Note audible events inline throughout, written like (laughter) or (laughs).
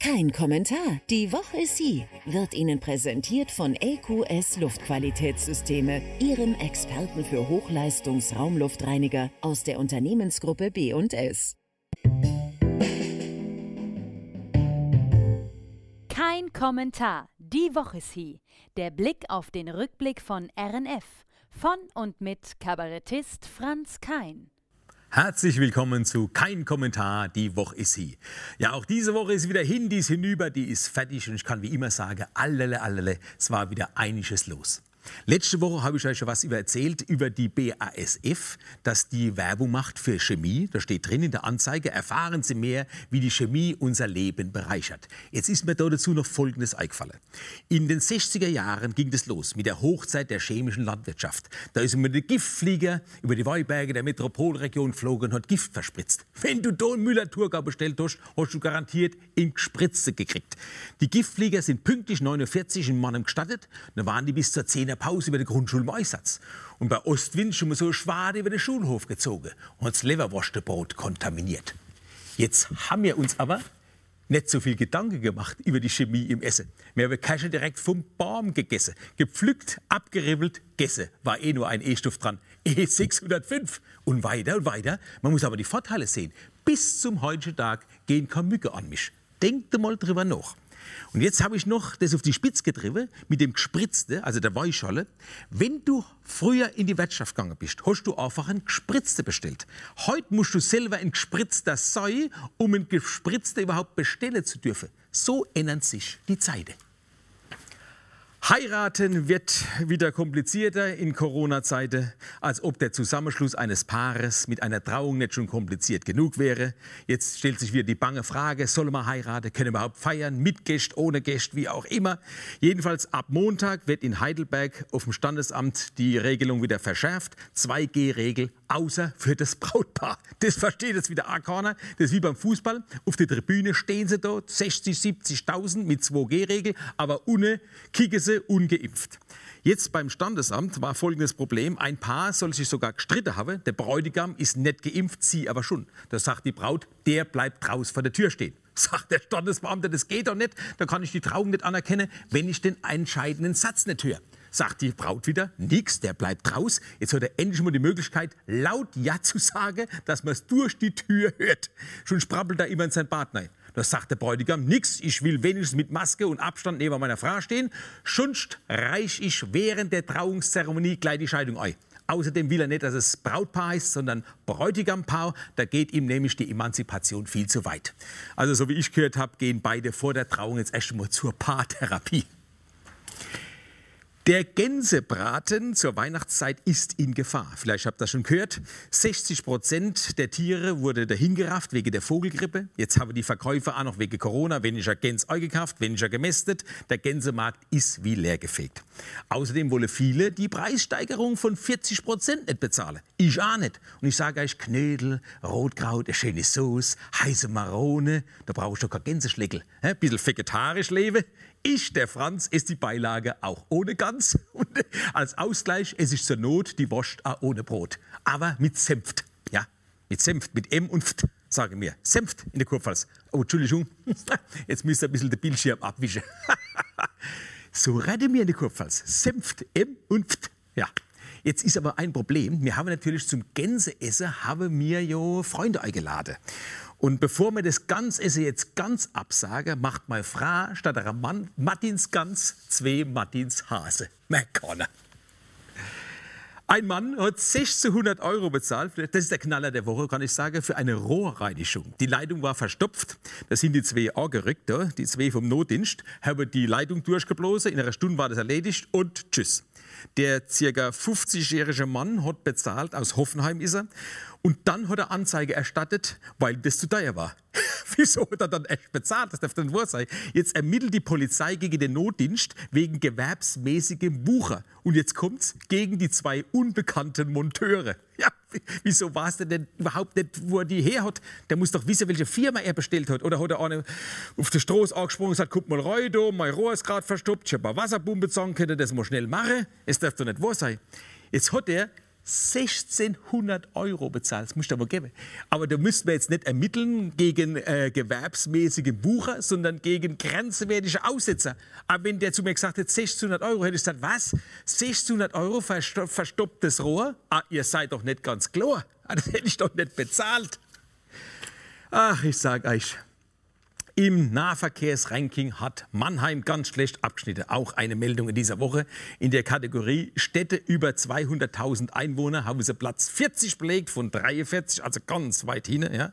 Kein Kommentar. Die Woche ist sie. Wird Ihnen präsentiert von LQS Luftqualitätssysteme, Ihrem Experten für Hochleistungs-Raumluftreiniger aus der Unternehmensgruppe B&S. Kein Kommentar. Die Woche ist sie. Der Blick auf den Rückblick von RNF. Von und mit Kabarettist Franz Kein. Herzlich willkommen zu Kein Kommentar, die Woche ist sie. Ja, auch diese Woche ist wieder hin, die ist hinüber, die ist fertig und ich kann wie immer sagen, allele, allele, es war wieder einiges los. Letzte Woche habe ich euch schon was über erzählt über die BASF, dass die Werbung macht für Chemie. Da steht drin in der Anzeige, erfahren Sie mehr, wie die Chemie unser Leben bereichert. Jetzt ist mir da dazu noch Folgendes eingefallen. In den 60er Jahren ging es los mit der Hochzeit der chemischen Landwirtschaft. Da ist immer der Giftflieger über die Weinberge der Metropolregion geflogen und hat Gift verspritzt. Wenn du einen Müller-Thurgau bestellt hast, hast du garantiert in Gespritze gekriegt. Die Giftflieger sind pünktlich 49 in Mannheim gestattet. Da waren die bis zur 10er Pause über den Grundschulmeinsatz. Und bei Ostwind schon mal so Schwade über den Schulhof gezogen und das Leverwurstebrot kontaminiert. Jetzt haben wir uns aber nicht so viel Gedanken gemacht über die Chemie im Essen. Wir haben Käse direkt vom Baum gegessen. Gepflückt, abgeribbelt, gegessen. War eh nur ein E-Stoff dran. E605. Und weiter und weiter. Man muss aber die Vorteile sehen. Bis zum heutigen Tag gehen keine Mücke an mich. Denkt mal drüber nach. Und jetzt habe ich noch das auf die Spitze getrieben mit dem Gespritzte, also der Weischolle. Wenn du früher in die Wirtschaft gegangen bist, hast du einfach ein Gespritzte bestellt. Heute musst du selber ein Gespritzter sein, um ein Gespritzte überhaupt bestellen zu dürfen. So ändern sich die Zeiten. Heiraten wird wieder komplizierter in Corona-Zeiten, als ob der Zusammenschluss eines Paares mit einer Trauung nicht schon kompliziert genug wäre. Jetzt stellt sich wieder die bange Frage, soll man heiraten, können wir überhaupt feiern, mit Gäst, ohne Gäst, wie auch immer. Jedenfalls ab Montag wird in Heidelberg auf dem Standesamt die Regelung wieder verschärft. 2G-Regel, außer für das Brautpaar. Das versteht jetzt wieder A-Corner. Das ist wie beim Fußball. Auf der Tribüne stehen sie dort, 60, 70.000 mit 2G-Regel, aber ohne kicken ungeimpft. Jetzt beim Standesamt war folgendes Problem. Ein Paar soll sich sogar gestritten haben. Der Bräutigam ist nicht geimpft, sie aber schon. Da sagt die Braut, der bleibt draußen vor der Tür stehen. (laughs) Sagt der Standesbeamte, das geht doch nicht. Da kann ich die Trauung nicht anerkennen, wenn ich den entscheidenden Satz nicht höre. Sagt die Braut wieder, nix, der bleibt raus. Jetzt hat er endlich mal die Möglichkeit, laut Ja zu sagen, dass man es durch die Tür hört. Schon sprabbelt er immer in sein Partner. Da sagt der Bräutigam, nix, ich will wenigstens mit Maske und Abstand neben meiner Frau stehen. Sonst reich ich während der Trauungszeremonie gleich die Scheidung ein. Außerdem will er nicht, dass es Brautpaar heißt, sondern Bräutigampaar. Da geht ihm nämlich die Emanzipation viel zu weit. Also so wie ich gehört habe, gehen beide vor der Trauung jetzt erst mal zur Paartherapie. Der Gänsebraten zur Weihnachtszeit ist in Gefahr. Vielleicht habt ihr das schon gehört. 60 Prozent der Tiere wurde dahingerafft wegen der Vogelgrippe. Jetzt haben die Verkäufer auch noch wegen Corona weniger Gänse eingekauft, weniger gemästet. Der Gänsemarkt ist wie leergefegt. Außerdem wollen viele die Preissteigerung von 40 Prozent nicht bezahlen. Ich auch nicht. Und ich sage euch Knödel, Rotkraut, eine schöne Sauce, heiße Marone. Da brauche ich doch kein Gänseschleckel. Ein bisschen vegetarisch leben. Ich, der Franz, esse die Beilage auch ohne Gans. Und (laughs) als Ausgleich esse ich zur Not die Wurst auch ohne Brot. Aber mit Senft. Ja, mit Senft, mit M und Ft, sage mir. Senft in der Kurpfalz. Oh, Entschuldigung, (laughs) jetzt müsst ihr ein bisschen den Bildschirm abwischen. (laughs) so rede mir in der Kurpfalz. Senft, M und Ft. Ja. Jetzt ist aber ein Problem. Wir haben natürlich zum Gänseessen haben wir ja Freunde eingeladen. Und bevor mir das Ganze jetzt ganz absage, macht meine Frau statt einer Mann Martins Gans zwei Martins Hase. McConnor. Ein Mann hat 1600 Euro bezahlt, das ist der Knaller der Woche, kann ich sagen, für eine Rohrreinigung. Die Leitung war verstopft, da sind die zwei angerückt, die zwei vom Notdienst, haben die Leitung durchgeblasen, in einer Stunde war das erledigt und tschüss. Der ca. 50-jährige Mann hat bezahlt, aus Hoffenheim ist er, und dann hat er Anzeige erstattet, weil das zu teuer war. (laughs) Wieso hat er dann echt bezahlt? Das darf dann wahr sein. Jetzt ermittelt die Polizei gegen den Notdienst wegen gewerbsmäßigem Wucher. Und jetzt kommt's gegen die zwei unbekannten Monteure. (laughs) Ja, wieso weiß der denn überhaupt nicht, wo er die her hat? Der muss doch wissen, welche Firma er bestellt hat. Oder hat er eine auf der Straße angesprungen und gesagt, guck mal rein, da, mein Rohr ist gerade verstopft, ich habe eine Wasserbombe bezahlen können, das mal schnell machen. Es darf doch nicht wahr sein. Jetzt hat er 1600 Euro bezahlt. Das musst du aber geben. Aber da müssten wir jetzt nicht ermitteln gegen äh, gewerbsmäßige Bucher, sondern gegen grenzwertige Aussetzer. Aber wenn der zu mir gesagt hätte, 1600 Euro, hätte ich gesagt, was? 1600 Euro verstopptes Rohr? Ah, ihr seid doch nicht ganz klar. Ah, das hätte ich doch nicht bezahlt. Ach, ich sag euch, im Nahverkehrsranking hat Mannheim ganz schlecht abgeschnitten. Auch eine Meldung in dieser Woche. In der Kategorie Städte über 200.000 Einwohner haben sie Platz 40 belegt von 43, also ganz weit hin. Ja.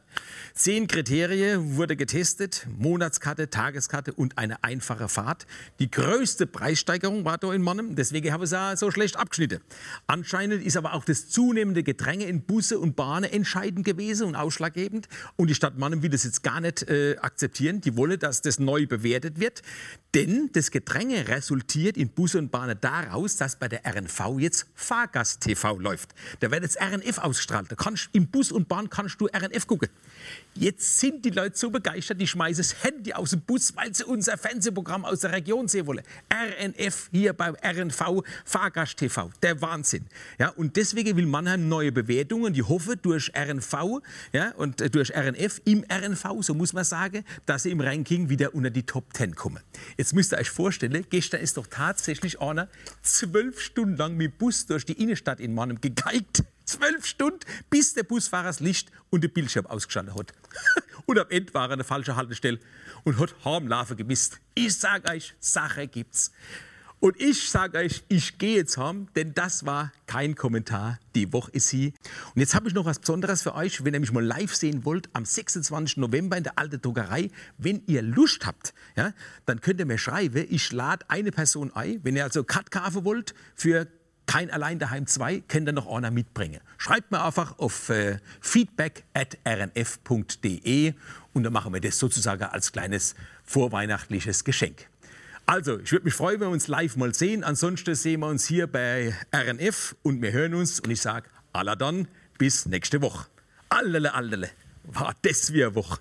Zehn Kriterien wurde getestet: Monatskarte, Tageskarte und eine einfache Fahrt. Die größte Preissteigerung war da in Mannheim, deswegen haben sie so schlecht abgeschnitten. Anscheinend ist aber auch das zunehmende Gedränge in Busse und Bahnen entscheidend gewesen und ausschlaggebend. Und die Stadt Mannheim will das jetzt gar nicht äh, akzeptieren Medien, die wollen, dass das neu bewertet wird. Denn das Gedränge resultiert in Busse und Bahnen daraus, dass bei der RNV jetzt Fahrgast-TV läuft. Da wird jetzt RNF ausgestrahlt. Da kannst, Im Bus und Bahn kannst du RNF gucken. Jetzt sind die Leute so begeistert, die schmeißen das Handy aus dem Bus, weil sie unser Fernsehprogramm aus der Region sehen wollen. RNF hier beim RNV Fahrgast TV. Der Wahnsinn. Ja, und deswegen will Mannheim neue Bewertungen. Die hoffe durch RNV ja, und äh, durch RNF im RNV, so muss man sagen, dass sie im Ranking wieder unter die Top 10 kommen. Jetzt müsst ihr euch vorstellen, gestern ist doch tatsächlich einer zwölf Stunden lang mit Bus durch die Innenstadt in Mannheim gegeigt. Zwölf Stunden, bis der Busfahrer das Licht und den Bildschirm ausgeschaltet hat. (laughs) und am Ende war er an der falschen Haltestelle und hat Harmlaufe gemisst. Ich sage euch, Sache gibt's. Und ich sage euch, ich gehe jetzt heim, denn das war kein Kommentar. Die Woche ist sie. Und jetzt habe ich noch was Besonderes für euch. Wenn ihr mich mal live sehen wollt, am 26. November in der Alte Druckerei, wenn ihr Lust habt, ja, dann könnt ihr mir schreiben. Ich lade eine Person ein. Wenn ihr also Cut kaufen wollt für kein Allein daheim 2, könnt ihr noch einer mitbringen. Schreibt mir einfach auf äh, feedback.rnf.de und dann machen wir das sozusagen als kleines vorweihnachtliches Geschenk. Also, ich würde mich freuen, wenn wir uns live mal sehen. Ansonsten sehen wir uns hier bei RNF und wir hören uns. Und ich sage, alla dann, bis nächste Woche. Allele, allele, war das wie eine Woche.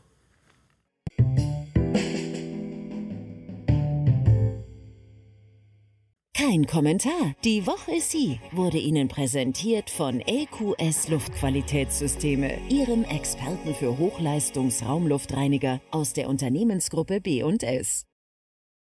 Kein Kommentar. Die Woche ist sie wurde Ihnen präsentiert von EQS Luftqualitätssysteme, Ihrem Experten für Hochleistungsraumluftreiniger aus der Unternehmensgruppe B&S.